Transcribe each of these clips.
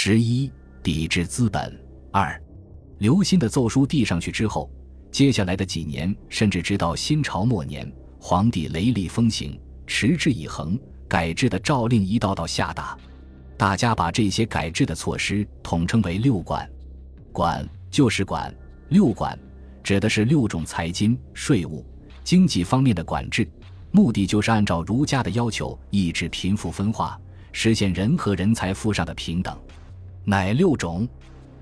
十一，抵制资本。二，刘歆的奏书递上去之后，接下来的几年，甚至直到新朝末年，皇帝雷厉风行，持之以恒，改制的诏令一道道下达。大家把这些改制的措施统称为“六管”。管就是管，六管指的是六种财经、税务、经济方面的管制，目的就是按照儒家的要求，抑制贫富分化，实现人和人财富上的平等。乃六种？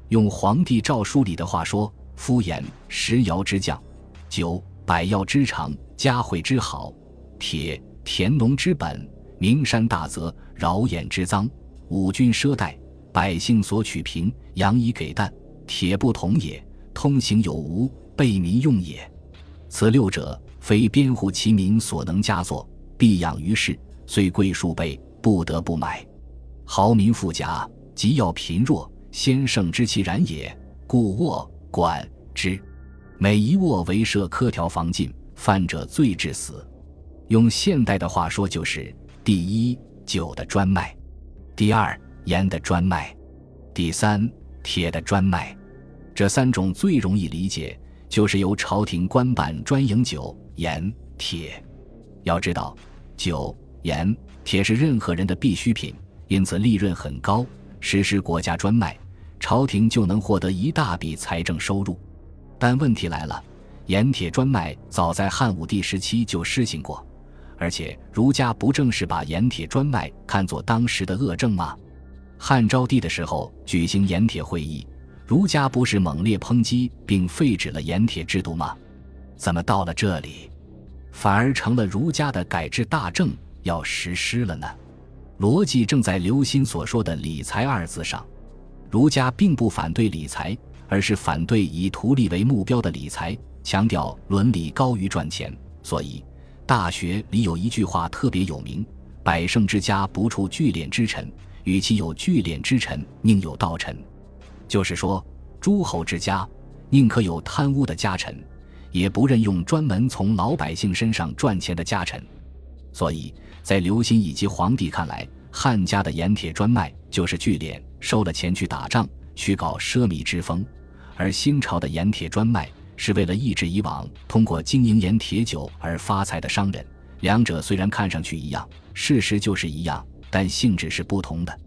用皇帝诏书里的话说：敷衍石窑之匠，九百药之长，嘉惠之好，铁田农之本，名山大泽，饶眼之赃，五军赊贷，百姓所取平，养以给旦。铁不同也，通行有无，备民用也。此六者，非编户其民所能加作，必养于世，虽贵数倍，不得不买。豪民富甲，即要贫弱，先胜之其然也。故握管之，每一握为设苛条防禁，犯者罪致死。用现代的话说，就是第一酒的专卖，第二盐的专卖，第三。铁的专卖，这三种最容易理解，就是由朝廷官办专营酒、盐、铁。要知道，酒、盐、铁是任何人的必需品，因此利润很高。实施国家专卖，朝廷就能获得一大笔财政收入。但问题来了，盐铁专卖早在汉武帝时期就施行过，而且儒家不正是把盐铁专卖看作当时的恶政吗？汉昭帝的时候举行盐铁会议，儒家不是猛烈抨击并废止了盐铁制度吗？怎么到了这里，反而成了儒家的改制大政要实施了呢？逻辑正在刘歆所说的“理财”二字上。儒家并不反对理财，而是反对以图利为目标的理财，强调伦理高于赚钱。所以，《大学》里有一句话特别有名：“百胜之家不处聚敛之臣。”与其有聚敛之臣，宁有盗臣。就是说，诸侯之家宁可有贪污的家臣，也不任用专门从老百姓身上赚钱的家臣。所以在刘歆以及皇帝看来，汉家的盐铁专卖就是聚敛，收了钱去打仗，去搞奢靡之风；而新朝的盐铁专卖是为了抑制以往通过经营盐铁酒而发财的商人。两者虽然看上去一样，事实就是一样。但性质是不同的，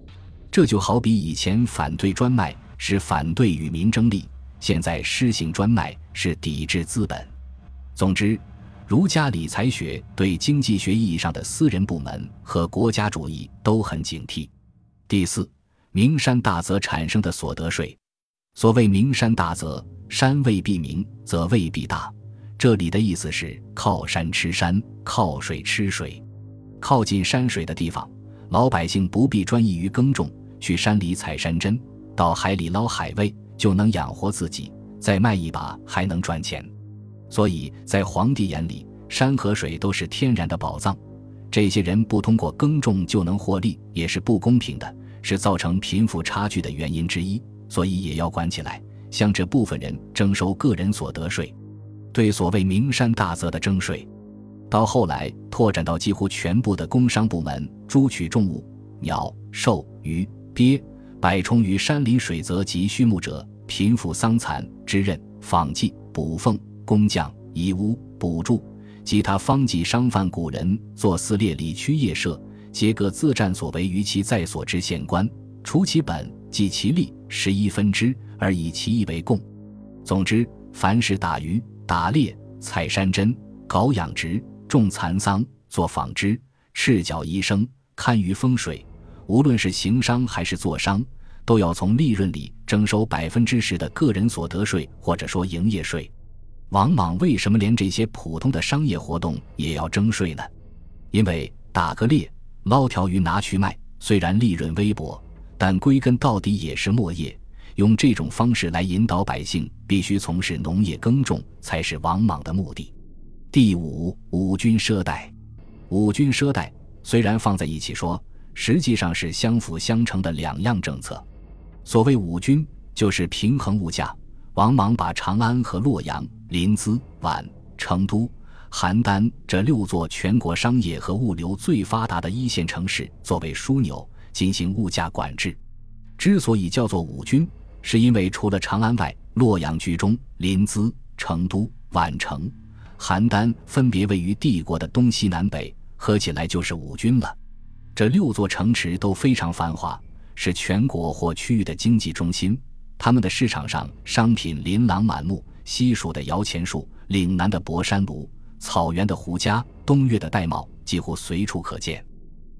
这就好比以前反对专卖是反对与民争利，现在施行专卖是抵制资本。总之，儒家理财学对经济学意义上的私人部门和国家主义都很警惕。第四，名山大泽产生的所得税。所谓名山大泽，山未必名，则未必大。这里的意思是靠山吃山，靠水吃水，靠近山水的地方。老百姓不必专一于耕种，去山里采山珍，到海里捞海味，就能养活自己，再卖一把还能赚钱。所以在皇帝眼里，山和水都是天然的宝藏。这些人不通过耕种就能获利，也是不公平的，是造成贫富差距的原因之一。所以也要管起来，向这部分人征收个人所得税，对所谓名山大泽的征税。到后来，拓展到几乎全部的工商部门，诸取重物、鸟、兽、鱼、鳖，百充于山林水泽及畜牧者，贫富桑蚕、之刃、纺绩、捕缝、工匠、遗屋、补助及他方济商贩古人，作私列里区业社，皆各自占所为于其在所之县官，除其本，计其利，十一分之，而以其义为贡。总之，凡是打鱼、打猎、采山珍、搞养殖。种蚕桑、做纺织、赤脚医生、堪舆风水，无论是行商还是做商，都要从利润里征收百分之十的个人所得税，或者说营业税。王莽为什么连这些普通的商业活动也要征税呢？因为打个猎、捞条鱼拿去卖，虽然利润微薄，但归根到底也是末业。用这种方式来引导百姓必须从事农业耕种，才是王莽的目的。第五，五军赊贷。五军赊贷虽然放在一起说，实际上是相辅相成的两样政策。所谓五军，就是平衡物价。王莽把长安和洛阳、临淄、皖、成都、邯郸这六座全国商业和物流最发达的一线城市作为枢纽，进行物价管制。之所以叫做五军，是因为除了长安外，洛阳、居中、临淄、成都、宛城、邯郸分别位于帝国的东西南北，合起来就是五军了。这六座城池都非常繁华，是全国或区域的经济中心。他们的市场上商品琳琅满目，西蜀的摇钱树、岭南的博山炉、草原的胡笳、东岳的玳瑁，几乎随处可见。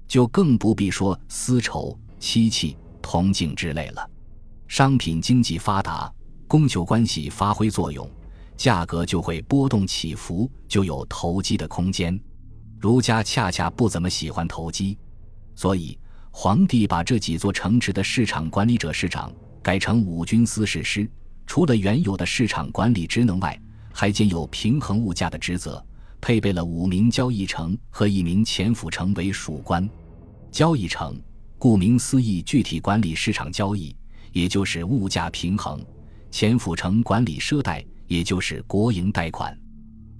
就更不必说丝绸、漆器、铜镜之类了。商品经济发达，供求关系发挥作用，价格就会波动起伏，就有投机的空间。儒家恰恰不怎么喜欢投机，所以皇帝把这几座城池的市场管理者市长。改成五军司事师，除了原有的市场管理职能外，还兼有平衡物价的职责。配备了五名交易城和一名前府城为属官。交易城顾名思义，具体管理市场交易，也就是物价平衡；前府城管理赊贷，也就是国营贷款。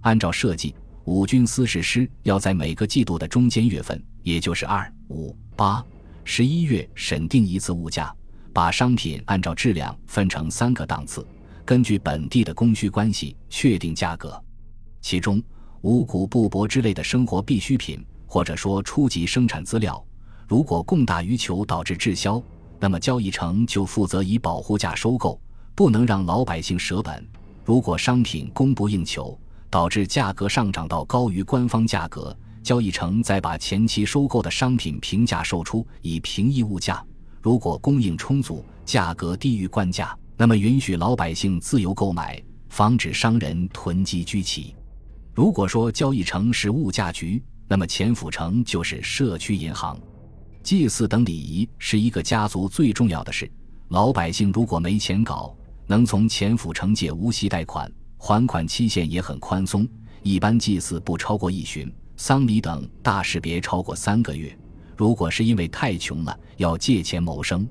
按照设计，五军司事师要在每个季度的中间月份，也就是二、五、八、十一月审定一次物价。把商品按照质量分成三个档次，根据本地的供需关系确定价格。其中，五谷布帛之类的生活必需品，或者说初级生产资料，如果供大于求导致滞销，那么交易城就负责以保护价收购，不能让老百姓舍本。如果商品供不应求，导致价格上涨到高于官方价格，交易城再把前期收购的商品平价售出，以平抑物价。如果供应充足，价格低于官价，那么允许老百姓自由购买，防止商人囤积居奇。如果说交易城是物价局，那么钱府城就是社区银行。祭祀等礼仪是一个家族最重要的事。老百姓如果没钱搞，能从钱府城借无息贷款，还款期限也很宽松，一般祭祀不超过一旬，丧礼等大事别超过三个月。如果是因为太穷了要借钱谋生，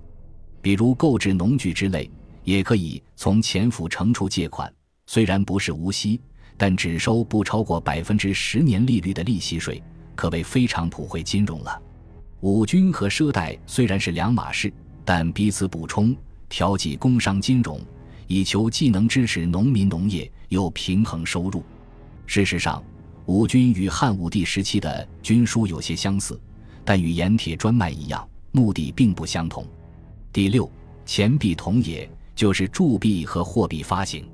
比如购置农具之类，也可以从钱府城处借款。虽然不是无息，但只收不超过百分之十年利率的利息税，可谓非常普惠金融了。五军和赊贷虽然是两码事，但彼此补充，调剂工商金融，以求既能支持农民农业，又平衡收入。事实上，五军与汉武帝时期的军书有些相似。但与盐铁专卖一样，目的并不相同。第六，钱币铜也，就是铸币和货币发行。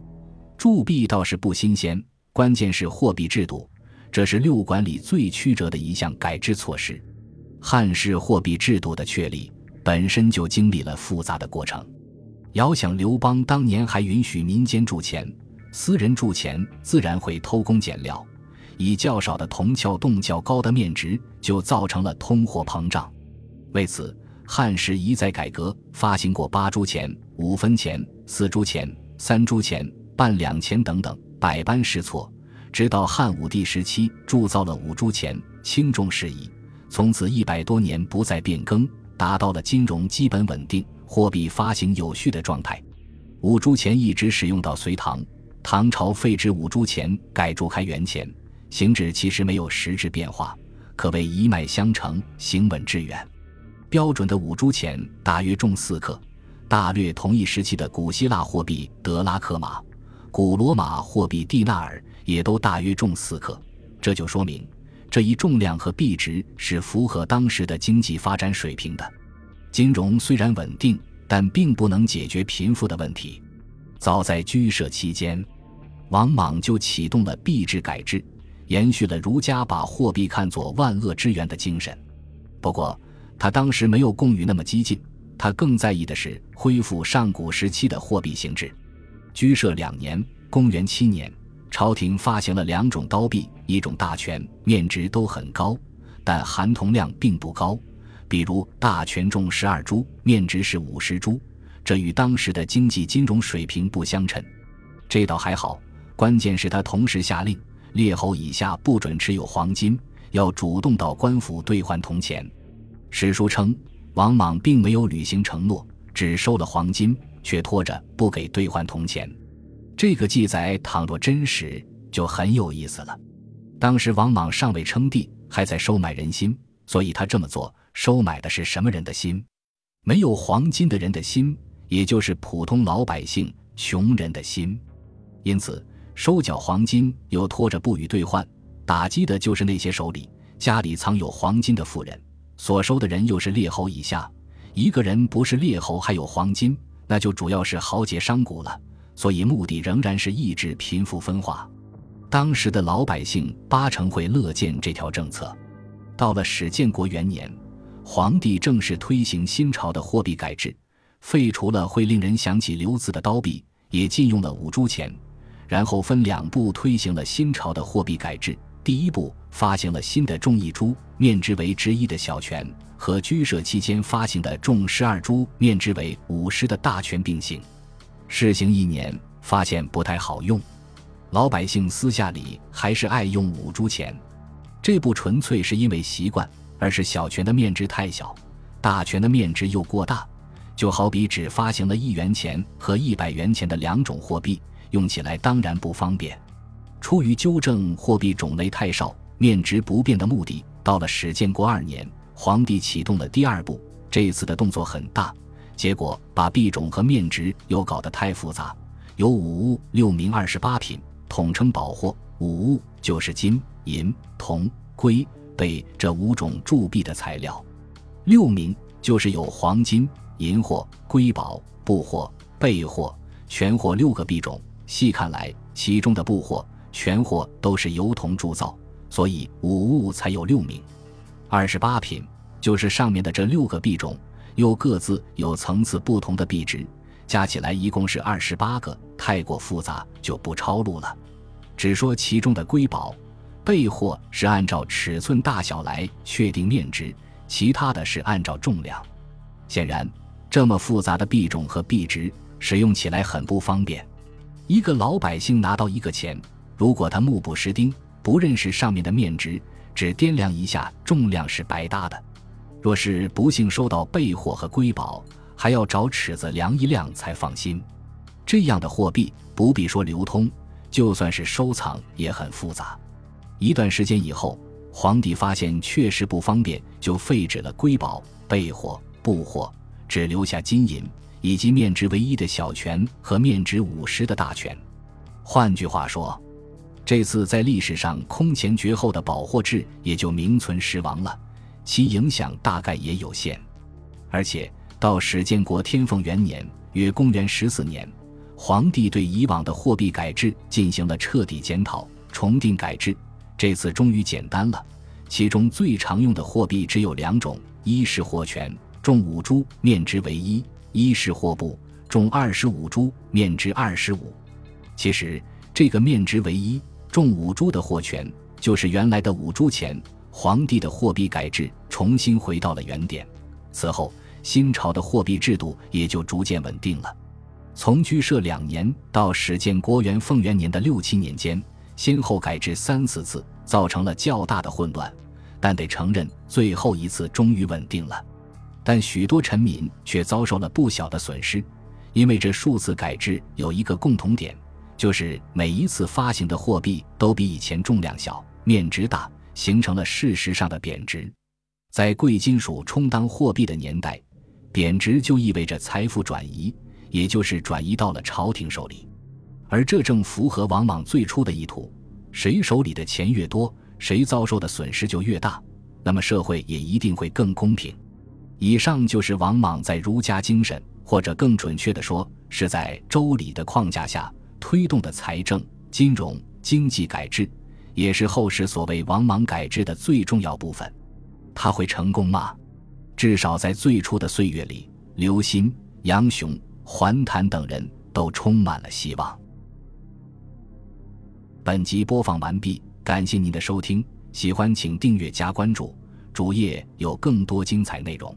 铸币倒是不新鲜，关键是货币制度，这是六管里最曲折的一项改制措施。汉式货币制度的确立，本身就经历了复杂的过程。遥想刘邦当年还允许民间铸钱，私人铸钱自然会偷工减料。以较少的铜撬动较高的面值，就造成了通货膨胀。为此，汉时一再改革，发行过八铢钱、五分钱、四铢钱、三铢钱、半两钱等等，百般试错，直到汉武帝时期铸造了五铢钱，轻重适宜，从此一百多年不再变更，达到了金融基本稳定、货币发行有序的状态。五铢钱一直使用到隋唐，唐朝废止五铢钱，改铸开元钱。形制其实没有实质变化，可谓一脉相承，行稳致远。标准的五铢钱大约重四克，大略同一时期的古希腊货币德拉克马、古罗马货币蒂纳尔也都大约重四克。这就说明这一重量和币值是符合当时的经济发展水平的。金融虽然稳定，但并不能解决贫富的问题。早在居舍期间，王莽就启动了币制改制。延续了儒家把货币看作万恶之源的精神，不过他当时没有贡于那么激进，他更在意的是恢复上古时期的货币形制。居舍两年（公元七年），朝廷发行了两种刀币，一种大权，面值都很高，但含铜量并不高。比如大权重十二铢，面值是五十铢，这与当时的经济金融水平不相称。这倒还好，关键是他同时下令。列侯以下不准持有黄金，要主动到官府兑换铜钱。史书称，王莽并没有履行承诺，只收了黄金，却拖着不给兑换铜钱。这个记载倘若真实，就很有意思了。当时王莽尚未称帝，还在收买人心，所以他这么做，收买的是什么人的心？没有黄金的人的心，也就是普通老百姓、穷人的心。因此，收缴黄金又拖着不予兑换，打击的就是那些手里家里藏有黄金的富人。所收的人又是列侯以下，一个人不是列侯还有黄金，那就主要是豪杰商贾了。所以，目的仍然是抑制贫富分化。当时的老百姓八成会乐见这条政策。到了始建国元年，皇帝正式推行新朝的货币改制，废除了会令人想起刘字的刀币，也禁用了五铢钱。然后分两步推行了新朝的货币改制。第一步发行了新的重一铢、面值为直一的小权，和居舍期间发行的重十二铢、面值为五十的大权并行。试行一年，发现不太好用。老百姓私下里还是爱用五铢钱，这不纯粹是因为习惯，而是小权的面值太小，大权的面值又过大。就好比只发行了一元钱和一百元钱的两种货币，用起来当然不方便。出于纠正货币种类太少、面值不变的目的，到了始建国二年，皇帝启动了第二步。这次的动作很大，结果把币种和面值又搞得太复杂，有五物六名二十八品。统称宝货，五物就是金、银、铜、硅、贝这五种铸币的材料；六名就是有黄金、银货、瑰宝、布货、贝货、全货六个币种。细看来，其中的布货、全货都是由铜铸造，所以五物才有六名。二十八品就是上面的这六个币种，又各自有层次不同的币值。加起来一共是二十八个，太过复杂就不抄录了。只说其中的瑰宝、备货是按照尺寸大小来确定面值，其他的是按照重量。显然，这么复杂的币种和币值使用起来很不方便。一个老百姓拿到一个钱，如果他目不识丁，不认识上面的面值，只掂量一下重量是白搭的。若是不幸收到备货和瑰宝，还要找尺子量一量才放心，这样的货币不必说流通，就算是收藏也很复杂。一段时间以后，皇帝发现确实不方便，就废止了瑰宝、备货、布货，只留下金银以及面值唯一的小权和面值五十的大权。换句话说，这次在历史上空前绝后的保货制也就名存实亡了，其影响大概也有限，而且。到始建国天凤元年，约公元十四年，皇帝对以往的货币改制进行了彻底检讨，重定改制。这次终于简单了，其中最常用的货币只有两种：一是货权，重五铢，面值为一；一是货布，重二十五铢，面值二十五。其实，这个面值为一、重五铢的货权，就是原来的五铢钱。皇帝的货币改制重新回到了原点。此后。新朝的货币制度也就逐渐稳定了。从居舍两年到始建国元凤元年的六七年间，先后改制三四次，造成了较大的混乱。但得承认，最后一次终于稳定了。但许多臣民却遭受了不小的损失，因为这数次改制有一个共同点，就是每一次发行的货币都比以前重量小、面值大，形成了事实上的贬值。在贵金属充当货币的年代。贬值就意味着财富转移，也就是转移到了朝廷手里，而这正符合王莽最初的意图：谁手里的钱越多，谁遭受的损失就越大，那么社会也一定会更公平。以上就是王莽在儒家精神，或者更准确的说，是在周礼的框架下推动的财政、金融、经济改制，也是后世所谓王莽改制的最重要部分。他会成功吗？至少在最初的岁月里，刘歆、杨雄、桓谭等人都充满了希望。本集播放完毕，感谢您的收听，喜欢请订阅加关注，主页有更多精彩内容。